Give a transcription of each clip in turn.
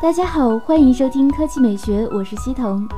大家好，欢迎收听科技美学，我是西彤。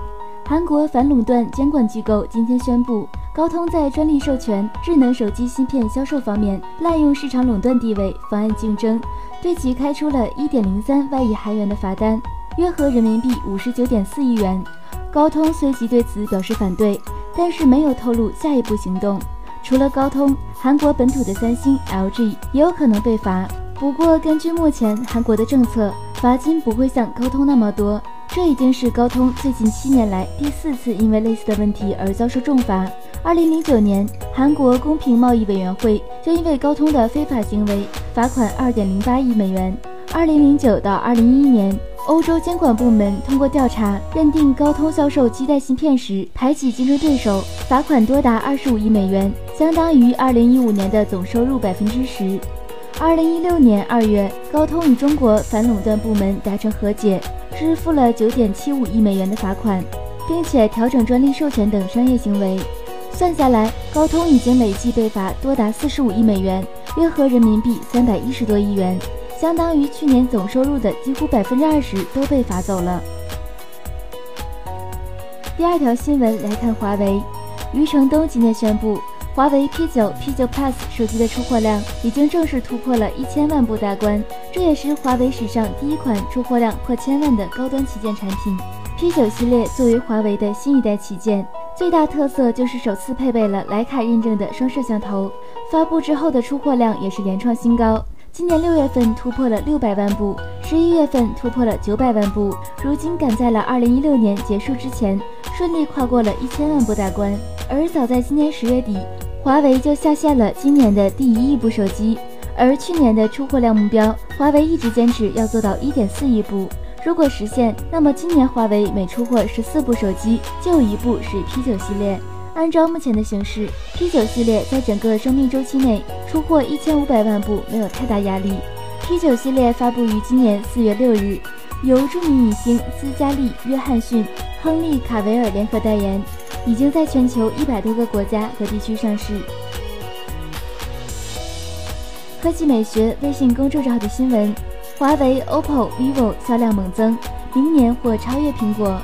韩国反垄断监管机构今天宣布，高通在专利授权、智能手机芯片销售方面滥用市场垄断地位，妨碍竞争，对其开出了一点零三万亿韩元的罚单，约合人民币五十九点四亿元。高通随即对此表示反对，但是没有透露下一步行动。除了高通，韩国本土的三星、LG 也有可能被罚。不过，根据目前韩国的政策，罚金不会像高通那么多。这已经是高通最近七年来第四次因为类似的问题而遭受重罚。二零零九年，韩国公平贸易委员会就因为高通的非法行为罚款二点零八亿美元。二零零九到二零一一年，欧洲监管部门通过调查认定高通销售基带芯片时排挤竞争对手，罚款多达二十五亿美元，相当于二零一五年的总收入百分之十。二零一六年二月，高通与中国反垄断部门达成和解，支付了九点七五亿美元的罚款，并且调整专利授权等商业行为。算下来，高通已经累计被罚多达四十五亿美元，约合人民币三百一十多亿元，相当于去年总收入的几乎百分之二十都被罚走了。第二条新闻来看，华为，余承东今天宣布。华为 P9、P9 Plus 手机的出货量已经正式突破了一千万部大关，这也是华为史上第一款出货量破千万的高端旗舰产品。P9 系列作为华为的新一代旗舰，最大特色就是首次配备了徕卡认证的双摄像头。发布之后的出货量也是连创新高，今年六月份突破了六百万部，十一月份突破了九百万部，如今赶在了二零一六年结束之前，顺利跨过了一千万部大关。而早在今年十月底。华为就下线了今年的第一亿部手机，而去年的出货量目标，华为一直坚持要做到一点四亿部。如果实现，那么今年华为每出货十四部手机，就有一部是 P9 系列。按照目前的形势，P9 系列在整个生命周期内出货一千五百万部没有太大压力。P9 系列发布于今年四月六日，由著名影星斯嘉丽·约翰逊、亨利·卡维尔联合代言。已经在全球一百多个国家和地区上市。科技美学微信公众号的新闻：华为、OPPO、vivo 销量猛增，明年或超越苹果。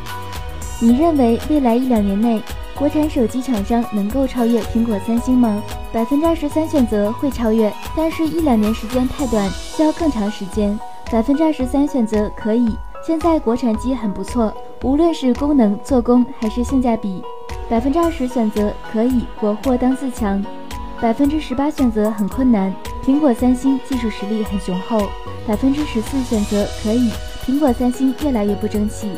你认为未来一两年内，国产手机厂商能够超越苹果、三星吗？百分之二十三选择会超越，但是一两年时间太短，需要更长时间。百分之二十三选择可以，现在国产机很不错，无论是功能、做工还是性价比。百分之二十选择可以国货当自强，百分之十八选择很困难。苹果、三星技术实力很雄厚，百分之十四选择可以。苹果、三星越来越不争气。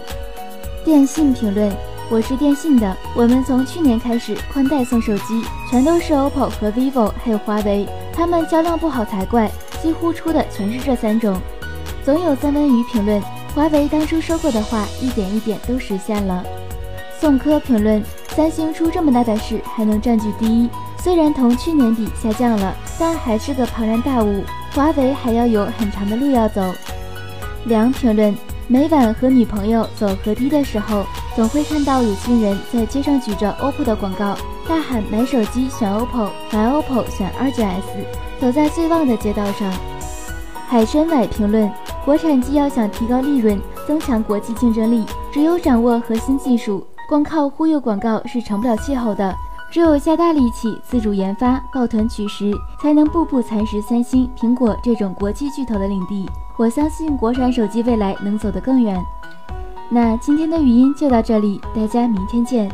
电信评论：我是电信的，我们从去年开始宽带送手机，全都是 OPPO 和 vivo，还有华为，他们销量不好才怪，几乎出的全是这三种。总有三文鱼评论：华为当初说过的话，一点一点都实现了。宋科评论。三星出这么大的事还能占据第一，虽然同去年比下降了，但还是个庞然大物。华为还要有很长的路要走。梁评论：每晚和女朋友走河堤的时候，总会看到有新人在街上举着 OPPO 的广告，大喊买手机选 OPPO，买 OPPO 选 R9S，走在最旺的街道上。海参崴评论：国产机要想提高利润，增强国际竞争力，只有掌握核心技术。光靠忽悠广告是成不了气候的，只有下大力气自主研发、抱团取食，才能步步蚕食三星、苹果这种国际巨头的领地。我相信国产手机未来能走得更远。那今天的语音就到这里，大家明天见。